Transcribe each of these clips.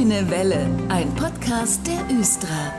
Grüne Welle, ein Podcast der Östra.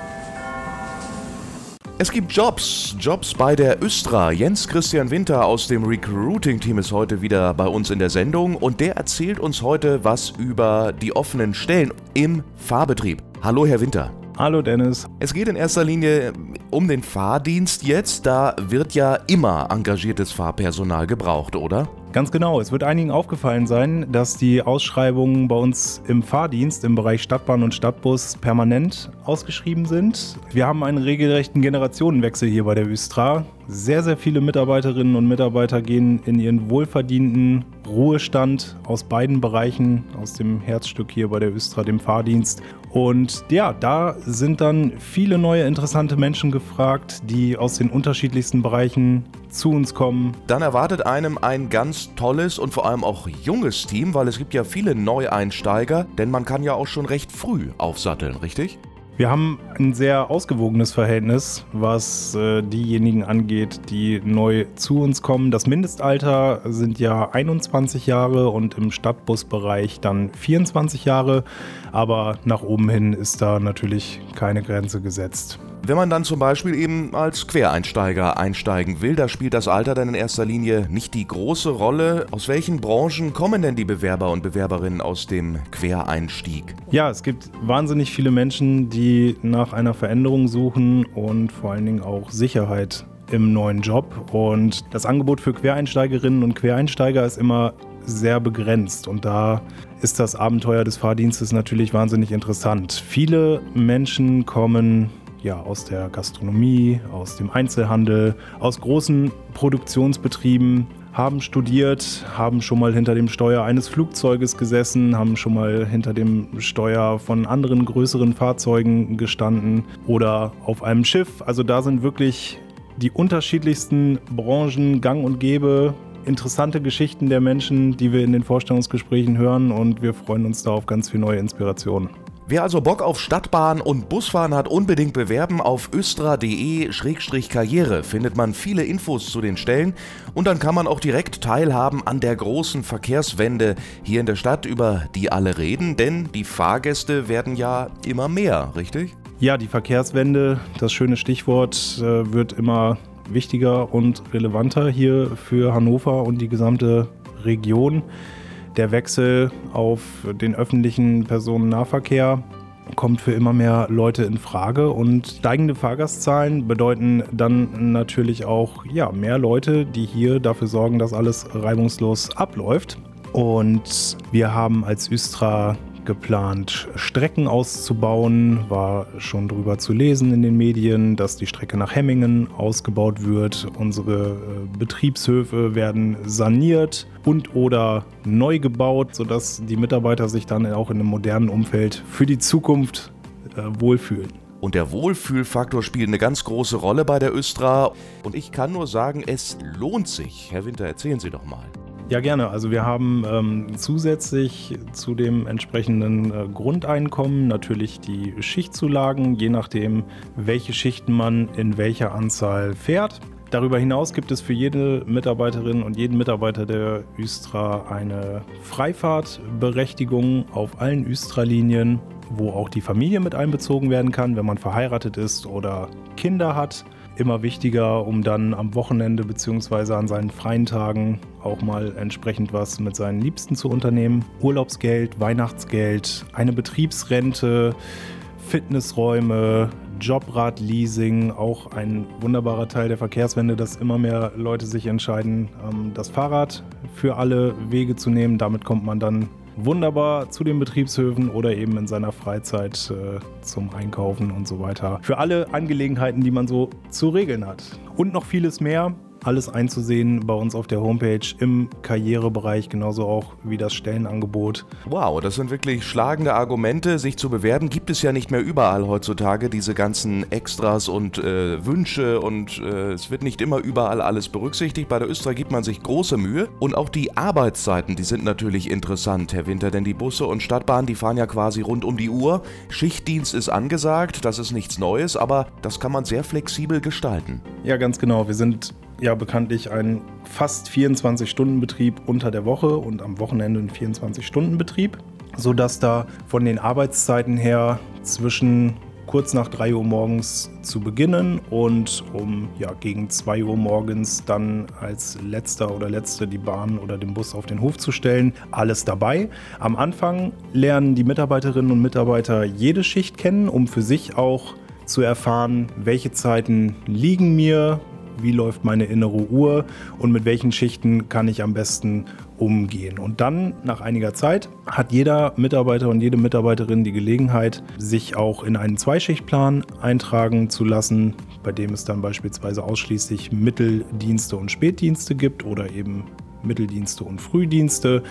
Es gibt Jobs, Jobs bei der Östra. Jens Christian Winter aus dem Recruiting-Team ist heute wieder bei uns in der Sendung und der erzählt uns heute was über die offenen Stellen im Fahrbetrieb. Hallo, Herr Winter. Hallo Dennis. Es geht in erster Linie um den Fahrdienst jetzt. Da wird ja immer engagiertes Fahrpersonal gebraucht, oder? Ganz genau. Es wird einigen aufgefallen sein, dass die Ausschreibungen bei uns im Fahrdienst im Bereich Stadtbahn und Stadtbus permanent ausgeschrieben sind. Wir haben einen regelrechten Generationenwechsel hier bei der Östra. Sehr, sehr viele Mitarbeiterinnen und Mitarbeiter gehen in ihren wohlverdienten Ruhestand aus beiden Bereichen, aus dem Herzstück hier bei der Östra, dem Fahrdienst. Und ja, da sind dann viele neue interessante Menschen gefragt, die aus den unterschiedlichsten Bereichen zu uns kommen. Dann erwartet einem ein ganz tolles und vor allem auch junges Team, weil es gibt ja viele Neueinsteiger, denn man kann ja auch schon recht früh aufsatteln, richtig? Wir haben ein sehr ausgewogenes Verhältnis, was äh, diejenigen angeht, die neu zu uns kommen. Das Mindestalter sind ja 21 Jahre und im Stadtbusbereich dann 24 Jahre, aber nach oben hin ist da natürlich keine Grenze gesetzt. Wenn man dann zum Beispiel eben als Quereinsteiger einsteigen will, da spielt das Alter dann in erster Linie nicht die große Rolle. Aus welchen Branchen kommen denn die Bewerber und Bewerberinnen aus dem Quereinstieg? Ja, es gibt wahnsinnig viele Menschen, die nach einer Veränderung suchen und vor allen Dingen auch Sicherheit im neuen Job. Und das Angebot für Quereinsteigerinnen und Quereinsteiger ist immer sehr begrenzt. Und da ist das Abenteuer des Fahrdienstes natürlich wahnsinnig interessant. Viele Menschen kommen ja, aus der Gastronomie, aus dem Einzelhandel, aus großen Produktionsbetrieben, haben studiert, haben schon mal hinter dem Steuer eines Flugzeuges gesessen, haben schon mal hinter dem Steuer von anderen größeren Fahrzeugen gestanden oder auf einem Schiff. Also da sind wirklich die unterschiedlichsten Branchen gang und gäbe. Interessante Geschichten der Menschen, die wir in den Vorstellungsgesprächen hören und wir freuen uns da auf ganz viel neue Inspirationen. Wer also Bock auf Stadtbahn und Busfahren hat, unbedingt bewerben. Auf östra.de-karriere findet man viele Infos zu den Stellen und dann kann man auch direkt teilhaben an der großen Verkehrswende hier in der Stadt, über die alle reden, denn die Fahrgäste werden ja immer mehr, richtig? Ja, die Verkehrswende, das schöne Stichwort, äh, wird immer wichtiger und relevanter hier für Hannover und die gesamte Region. Der Wechsel auf den öffentlichen Personennahverkehr kommt für immer mehr Leute in Frage und steigende Fahrgastzahlen bedeuten dann natürlich auch ja, mehr Leute, die hier dafür sorgen, dass alles reibungslos abläuft. Und wir haben als Östra geplant, Strecken auszubauen. War schon drüber zu lesen in den Medien, dass die Strecke nach Hemmingen ausgebaut wird. Unsere äh, Betriebshöfe werden saniert und oder neu gebaut, sodass die Mitarbeiter sich dann auch in einem modernen Umfeld für die Zukunft äh, wohlfühlen. Und der Wohlfühlfaktor spielt eine ganz große Rolle bei der Östra. Und ich kann nur sagen, es lohnt sich. Herr Winter, erzählen Sie doch mal. Ja, gerne. Also wir haben ähm, zusätzlich zu dem entsprechenden äh, Grundeinkommen natürlich die Schichtzulagen, je nachdem, welche Schichten man in welcher Anzahl fährt. Darüber hinaus gibt es für jede Mitarbeiterin und jeden Mitarbeiter der Östra eine Freifahrtberechtigung auf allen Östra-Linien, wo auch die Familie mit einbezogen werden kann, wenn man verheiratet ist oder Kinder hat immer wichtiger, um dann am Wochenende bzw. an seinen freien Tagen auch mal entsprechend was mit seinen Liebsten zu unternehmen. Urlaubsgeld, Weihnachtsgeld, eine Betriebsrente, Fitnessräume, Jobrad-Leasing, auch ein wunderbarer Teil der Verkehrswende, dass immer mehr Leute sich entscheiden, ähm, das Fahrrad für alle Wege zu nehmen. Damit kommt man dann wunderbar zu den Betriebshöfen oder eben in seiner Freizeit äh, zum Einkaufen und so weiter. Für alle Angelegenheiten, die man so zu regeln hat. Und noch vieles mehr alles einzusehen bei uns auf der Homepage im Karrierebereich, genauso auch wie das Stellenangebot. Wow, das sind wirklich schlagende Argumente. Sich zu bewerben gibt es ja nicht mehr überall heutzutage, diese ganzen Extras und äh, Wünsche und äh, es wird nicht immer überall alles berücksichtigt. Bei der Österreich gibt man sich große Mühe und auch die Arbeitszeiten, die sind natürlich interessant, Herr Winter, denn die Busse und Stadtbahnen, die fahren ja quasi rund um die Uhr. Schichtdienst ist angesagt, das ist nichts Neues, aber das kann man sehr flexibel gestalten. Ja, ganz genau. Wir sind ja bekanntlich ein fast 24-Stunden-Betrieb unter der Woche und am Wochenende ein 24-Stunden-Betrieb. sodass da von den Arbeitszeiten her zwischen kurz nach 3 Uhr morgens zu beginnen und um ja, gegen 2 Uhr morgens dann als letzter oder letzte die Bahn oder den Bus auf den Hof zu stellen. Alles dabei. Am Anfang lernen die Mitarbeiterinnen und Mitarbeiter jede Schicht kennen, um für sich auch zu erfahren, welche Zeiten liegen mir, wie läuft meine innere Uhr und mit welchen Schichten kann ich am besten umgehen. Und dann, nach einiger Zeit, hat jeder Mitarbeiter und jede Mitarbeiterin die Gelegenheit, sich auch in einen Zweischichtplan eintragen zu lassen, bei dem es dann beispielsweise ausschließlich Mitteldienste und Spätdienste gibt oder eben Mitteldienste und Frühdienste.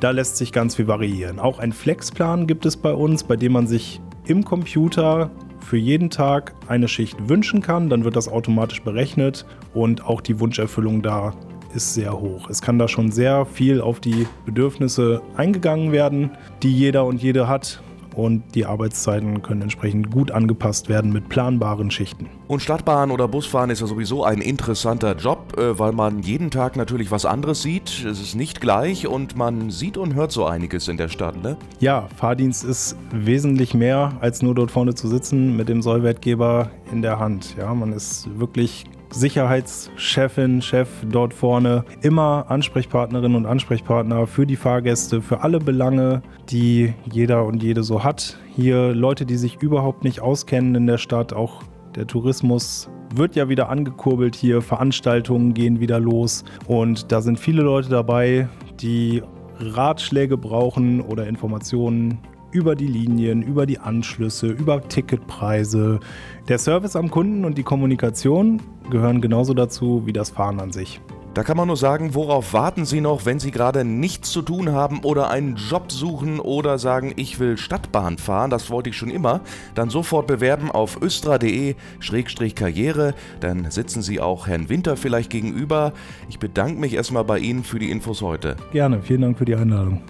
Da lässt sich ganz viel variieren. Auch ein Flexplan gibt es bei uns, bei dem man sich im Computer für jeden Tag eine Schicht wünschen kann. Dann wird das automatisch berechnet und auch die Wunscherfüllung da ist sehr hoch. Es kann da schon sehr viel auf die Bedürfnisse eingegangen werden, die jeder und jede hat. Und die Arbeitszeiten können entsprechend gut angepasst werden mit planbaren Schichten. Und Stadtbahn oder Busfahren ist ja sowieso ein interessanter Job, äh, weil man jeden Tag natürlich was anderes sieht. Es ist nicht gleich und man sieht und hört so einiges in der Stadt, ne? Ja, Fahrdienst ist wesentlich mehr als nur dort vorne zu sitzen mit dem Sollwertgeber in der Hand. Ja, man ist wirklich Sicherheitschefin, Chef dort vorne, immer Ansprechpartnerinnen und Ansprechpartner für die Fahrgäste, für alle Belange, die jeder und jede so hat. Hier Leute, die sich überhaupt nicht auskennen in der Stadt, auch der Tourismus wird ja wieder angekurbelt hier, Veranstaltungen gehen wieder los und da sind viele Leute dabei, die Ratschläge brauchen oder Informationen über die Linien, über die Anschlüsse, über Ticketpreise. Der Service am Kunden und die Kommunikation gehören genauso dazu wie das Fahren an sich. Da kann man nur sagen, worauf warten Sie noch, wenn Sie gerade nichts zu tun haben oder einen Job suchen oder sagen, ich will Stadtbahn fahren, das wollte ich schon immer, dann sofort bewerben auf östra.de-karriere, dann sitzen Sie auch Herrn Winter vielleicht gegenüber. Ich bedanke mich erstmal bei Ihnen für die Infos heute. Gerne, vielen Dank für die Einladung.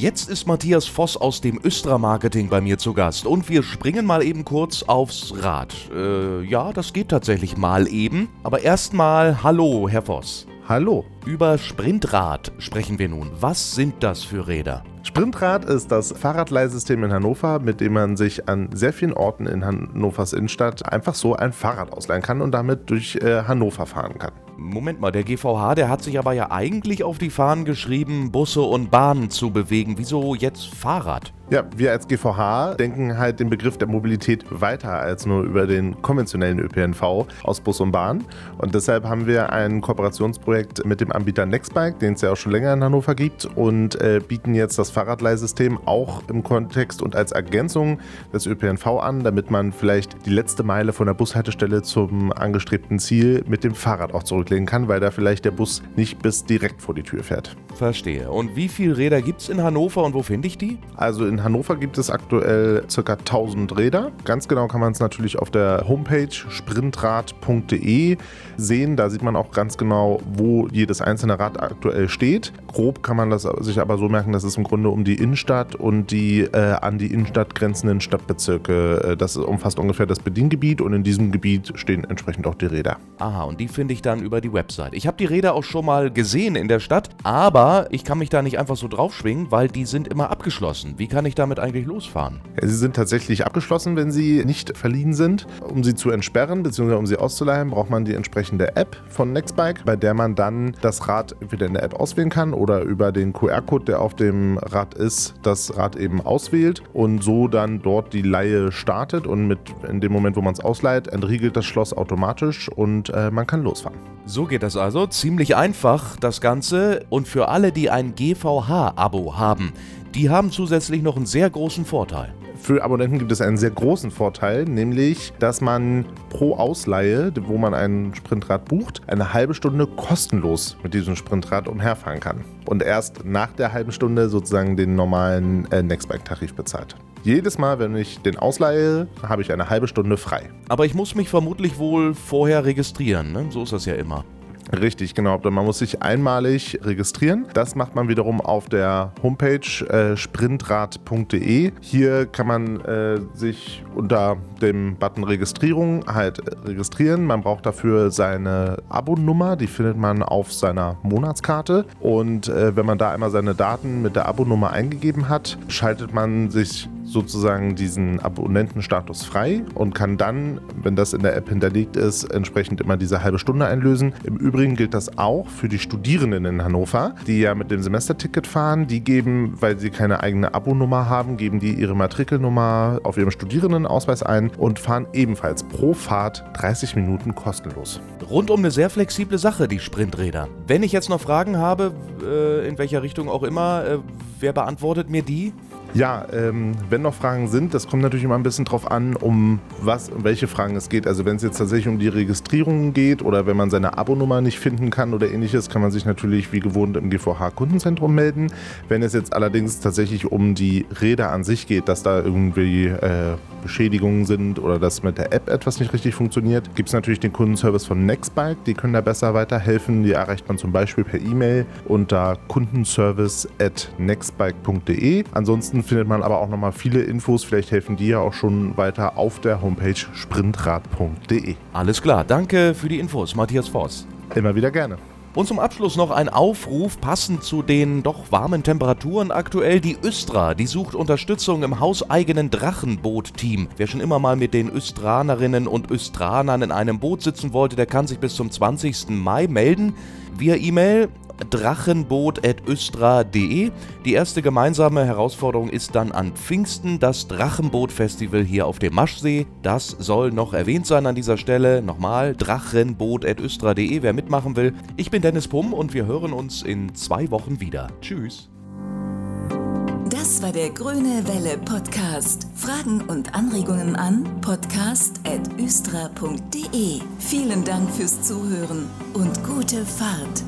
Jetzt ist Matthias Voss aus dem Östra Marketing bei mir zu Gast und wir springen mal eben kurz aufs Rad. Äh, ja, das geht tatsächlich mal eben. Aber erstmal Hallo, Herr Voss. Hallo. Über Sprintrad sprechen wir nun. Was sind das für Räder? Sprintrad ist das Fahrradleihsystem in Hannover, mit dem man sich an sehr vielen Orten in Hannovers Innenstadt einfach so ein Fahrrad ausleihen kann und damit durch äh, Hannover fahren kann. Moment mal, der GVH, der hat sich aber ja eigentlich auf die Fahnen geschrieben, Busse und Bahnen zu bewegen. Wieso jetzt Fahrrad? Ja, wir als GVH denken halt den Begriff der Mobilität weiter als nur über den konventionellen ÖPNV aus Bus und Bahn. Und deshalb haben wir ein Kooperationsprojekt mit dem Anbieter Nextbike, den es ja auch schon länger in Hannover gibt, und äh, bieten jetzt das Fahrradleihsystem auch im Kontext und als Ergänzung des ÖPNV an, damit man vielleicht die letzte Meile von der Bushaltestelle zum angestrebten Ziel mit dem Fahrrad auch zurücklegen kann, weil da vielleicht der Bus nicht bis direkt vor die Tür fährt. Verstehe. Und wie viele Räder gibt es in Hannover und wo finde ich die? Also in Hannover gibt es aktuell ca. 1000 Räder. Ganz genau kann man es natürlich auf der Homepage sprintrad.de sehen. Da sieht man auch ganz genau, wo jedes einzelne Rad aktuell steht. Grob kann man das sich aber so merken, dass es im Grunde um die Innenstadt und die äh, an die Innenstadt grenzenden Stadtbezirke, äh, das umfasst ungefähr das Bediengebiet und in diesem Gebiet stehen entsprechend auch die Räder. Aha, und die finde ich dann über die Website. Ich habe die Räder auch schon mal gesehen in der Stadt, aber ich kann mich da nicht einfach so draufschwingen, weil die sind immer abgeschlossen. Wie kann ich damit eigentlich losfahren? Sie sind tatsächlich abgeschlossen, wenn sie nicht verliehen sind. Um sie zu entsperren bzw. um sie auszuleihen, braucht man die entsprechende App von Nextbike, bei der man dann das Rad entweder in der App auswählen kann oder über den QR-Code, der auf dem Rad ist, das Rad eben auswählt und so dann dort die Leihe startet und mit in dem Moment, wo man es ausleiht, entriegelt das Schloss automatisch und äh, man kann losfahren. So geht das also. Ziemlich einfach das Ganze. Und für alle, die ein GVH-Abo haben, die haben zusätzlich noch einen sehr großen Vorteil. Für Abonnenten gibt es einen sehr großen Vorteil, nämlich, dass man pro Ausleihe, wo man ein Sprintrad bucht, eine halbe Stunde kostenlos mit diesem Sprintrad umherfahren kann. Und erst nach der halben Stunde sozusagen den normalen äh, Nextbike-Tarif bezahlt. Jedes Mal, wenn ich den ausleihe, habe ich eine halbe Stunde frei. Aber ich muss mich vermutlich wohl vorher registrieren, ne? so ist das ja immer. Richtig, genau. Man muss sich einmalig registrieren. Das macht man wiederum auf der Homepage äh, sprintrad.de. Hier kann man äh, sich unter dem Button Registrierung halt registrieren. Man braucht dafür seine Abonummer, die findet man auf seiner Monatskarte. Und äh, wenn man da einmal seine Daten mit der Abonummer eingegeben hat, schaltet man sich sozusagen diesen Abonnentenstatus frei und kann dann, wenn das in der App hinterlegt ist, entsprechend immer diese halbe Stunde einlösen. Im Übrigen gilt das auch für die Studierenden in Hannover, die ja mit dem Semesterticket fahren. Die geben, weil sie keine eigene Abonummer haben, geben die ihre Matrikelnummer auf ihrem Studierendenausweis ein und fahren ebenfalls pro Fahrt 30 Minuten kostenlos. Rundum eine sehr flexible Sache, die Sprinträder. Wenn ich jetzt noch Fragen habe, äh, in welcher Richtung auch immer, äh, wer beantwortet mir die? Ja, ähm, wenn noch Fragen sind, das kommt natürlich immer ein bisschen drauf an, um was, um welche Fragen es geht. Also wenn es jetzt tatsächlich um die Registrierung geht oder wenn man seine Abonummer nicht finden kann oder ähnliches, kann man sich natürlich wie gewohnt im GVH Kundenzentrum melden. Wenn es jetzt allerdings tatsächlich um die Räder an sich geht, dass da irgendwie äh, Beschädigungen sind oder dass mit der App etwas nicht richtig funktioniert, gibt es natürlich den Kundenservice von Nextbike. Die können da besser weiterhelfen. Die erreicht man zum Beispiel per E-Mail unter kundenservice.nextbike.de. Ansonsten findet man aber auch nochmal viele Infos. Vielleicht helfen die ja auch schon weiter auf der Homepage sprintrad.de. Alles klar, danke für die Infos, Matthias Voss. Immer wieder gerne. Und zum Abschluss noch ein Aufruf, passend zu den doch warmen Temperaturen aktuell. Die Östra, die sucht Unterstützung im hauseigenen Drachenboot-Team. Wer schon immer mal mit den Östranerinnen und Östranern in einem Boot sitzen wollte, der kann sich bis zum 20. Mai melden. Via E-Mail drachenboot.östra.de. Die erste gemeinsame Herausforderung ist dann an Pfingsten das Drachenboot-Festival hier auf dem Maschsee. Das soll noch erwähnt sein an dieser Stelle. Nochmal drachenboot.östra.de, wer mitmachen will. Ich bin Dennis Pumm und wir hören uns in zwei Wochen wieder. Tschüss. Das war der Grüne Welle Podcast. Fragen und Anregungen an podcast.östra.de. Vielen Dank fürs Zuhören und gute Fahrt.